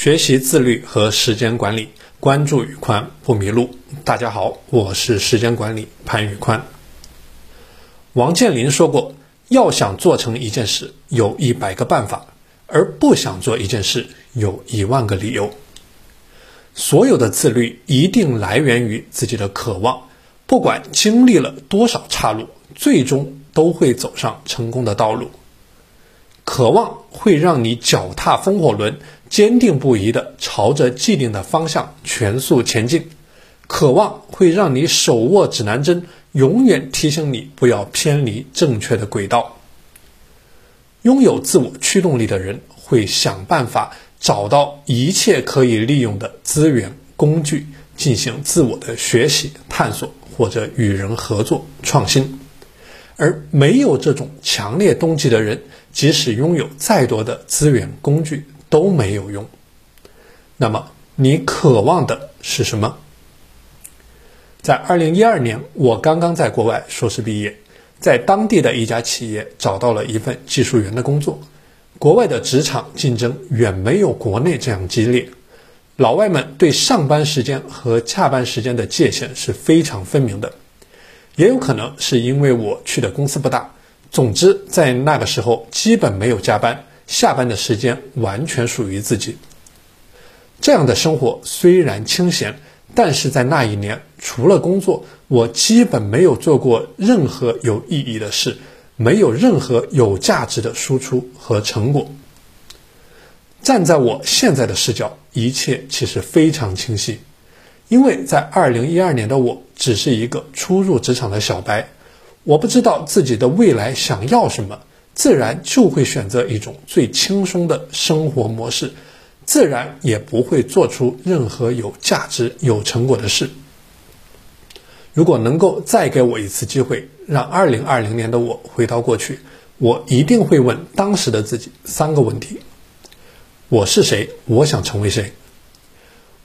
学习自律和时间管理，关注宇宽不迷路。大家好，我是时间管理潘宇宽。王健林说过，要想做成一件事，有一百个办法；而不想做一件事，有一万个理由。所有的自律一定来源于自己的渴望，不管经历了多少岔路，最终都会走上成功的道路。渴望会让你脚踏风火轮，坚定不移地朝着既定的方向全速前进；渴望会让你手握指南针，永远提醒你不要偏离正确的轨道。拥有自我驱动力的人会想办法找到一切可以利用的资源工具，进行自我的学习探索，或者与人合作创新。而没有这种强烈动机的人，即使拥有再多的资源工具都没有用。那么，你渴望的是什么？在二零一二年，我刚刚在国外硕士毕业，在当地的一家企业找到了一份技术员的工作。国外的职场竞争远没有国内这样激烈，老外们对上班时间和下班时间的界限是非常分明的。也有可能是因为我去的公司不大，总之在那个时候基本没有加班，下班的时间完全属于自己。这样的生活虽然清闲，但是在那一年，除了工作，我基本没有做过任何有意义的事，没有任何有价值的输出和成果。站在我现在的视角，一切其实非常清晰。因为在二零一二年的我只是一个初入职场的小白，我不知道自己的未来想要什么，自然就会选择一种最轻松的生活模式，自然也不会做出任何有价值、有成果的事。如果能够再给我一次机会，让二零二零年的我回到过去，我一定会问当时的自己三个问题：我是谁？我想成为谁？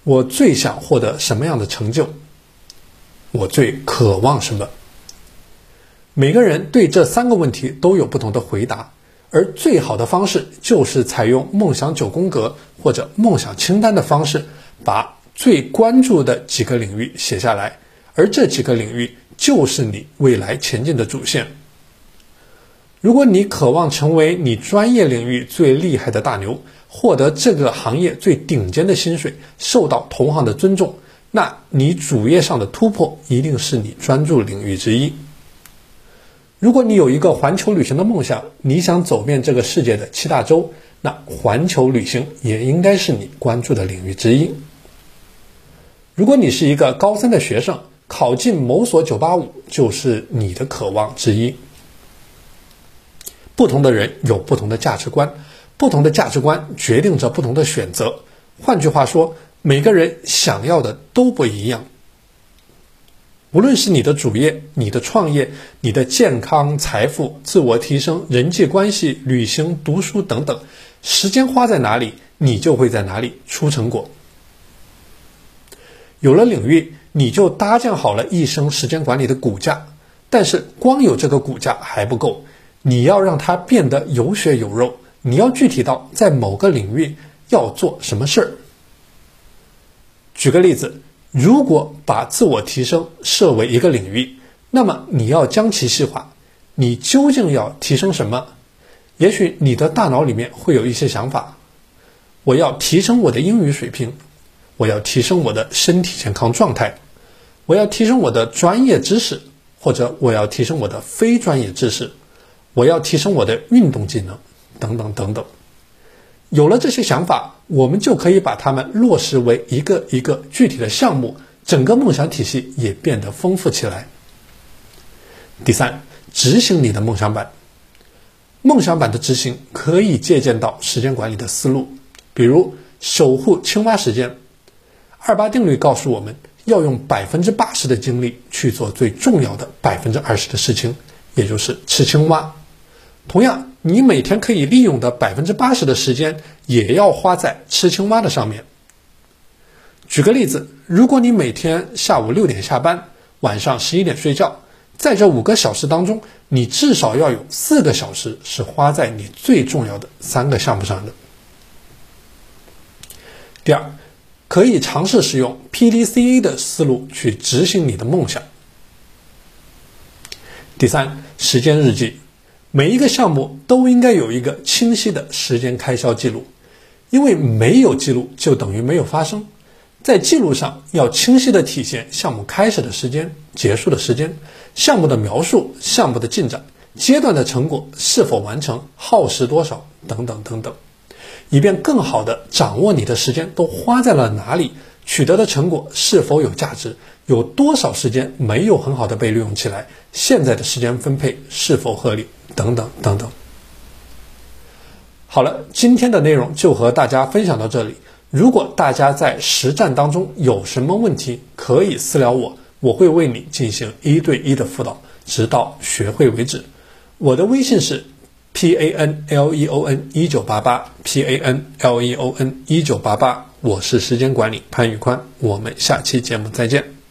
我最想获得什么样的成就？我最渴望什么？每个人对这三个问题都有不同的回答，而最好的方式就是采用梦想九宫格或者梦想清单的方式，把最关注的几个领域写下来，而这几个领域就是你未来前进的主线。如果你渴望成为你专业领域最厉害的大牛，获得这个行业最顶尖的薪水，受到同行的尊重，那你主业上的突破一定是你专注领域之一。如果你有一个环球旅行的梦想，你想走遍这个世界的七大洲，那环球旅行也应该是你关注的领域之一。如果你是一个高三的学生，考进某所九八五就是你的渴望之一。不同的人有不同的价值观。不同的价值观决定着不同的选择。换句话说，每个人想要的都不一样。无论是你的主业、你的创业、你的健康、财富、自我提升、人际关系、旅行、读书等等，时间花在哪里，你就会在哪里出成果。有了领域，你就搭建好了一生时间管理的骨架。但是，光有这个骨架还不够，你要让它变得有血有肉。你要具体到在某个领域要做什么事儿。举个例子，如果把自我提升设为一个领域，那么你要将其细化。你究竟要提升什么？也许你的大脑里面会有一些想法：我要提升我的英语水平，我要提升我的身体健康状态，我要提升我的专业知识，或者我要提升我的非专业知识，我要提升我的运动技能。等等等等，有了这些想法，我们就可以把它们落实为一个一个具体的项目，整个梦想体系也变得丰富起来。第三，执行你的梦想版。梦想版的执行可以借鉴到时间管理的思路，比如守护青蛙时间。二八定律告诉我们要用百分之八十的精力去做最重要的百分之二十的事情，也就是吃青蛙。同样，你每天可以利用的百分之八十的时间，也要花在吃青蛙的上面。举个例子，如果你每天下午六点下班，晚上十一点睡觉，在这五个小时当中，你至少要有四个小时是花在你最重要的三个项目上的。第二，可以尝试使用 PDCA 的思路去执行你的梦想。第三，时间日记，每一个项目都应该有一个清晰的时间开销记录，因为没有记录就等于没有发生。在记录上要清晰地体现项目开始的时间、结束的时间、项目的描述、项目的进展、阶段的成果是否完成、耗时多少等等等等，以便更好地掌握你的时间都花在了哪里，取得的成果是否有价值，有多少时间没有很好的被利用起来，现在的时间分配是否合理等等等等。好了，今天的内容就和大家分享到这里。如果大家在实战当中有什么问题，可以私聊我，我会为你进行一对一的辅导，直到学会为止。我的微信是 p a n l e o n 一九八八 p a n l e o n 一九八八，我是时间管理潘宇宽，我们下期节目再见。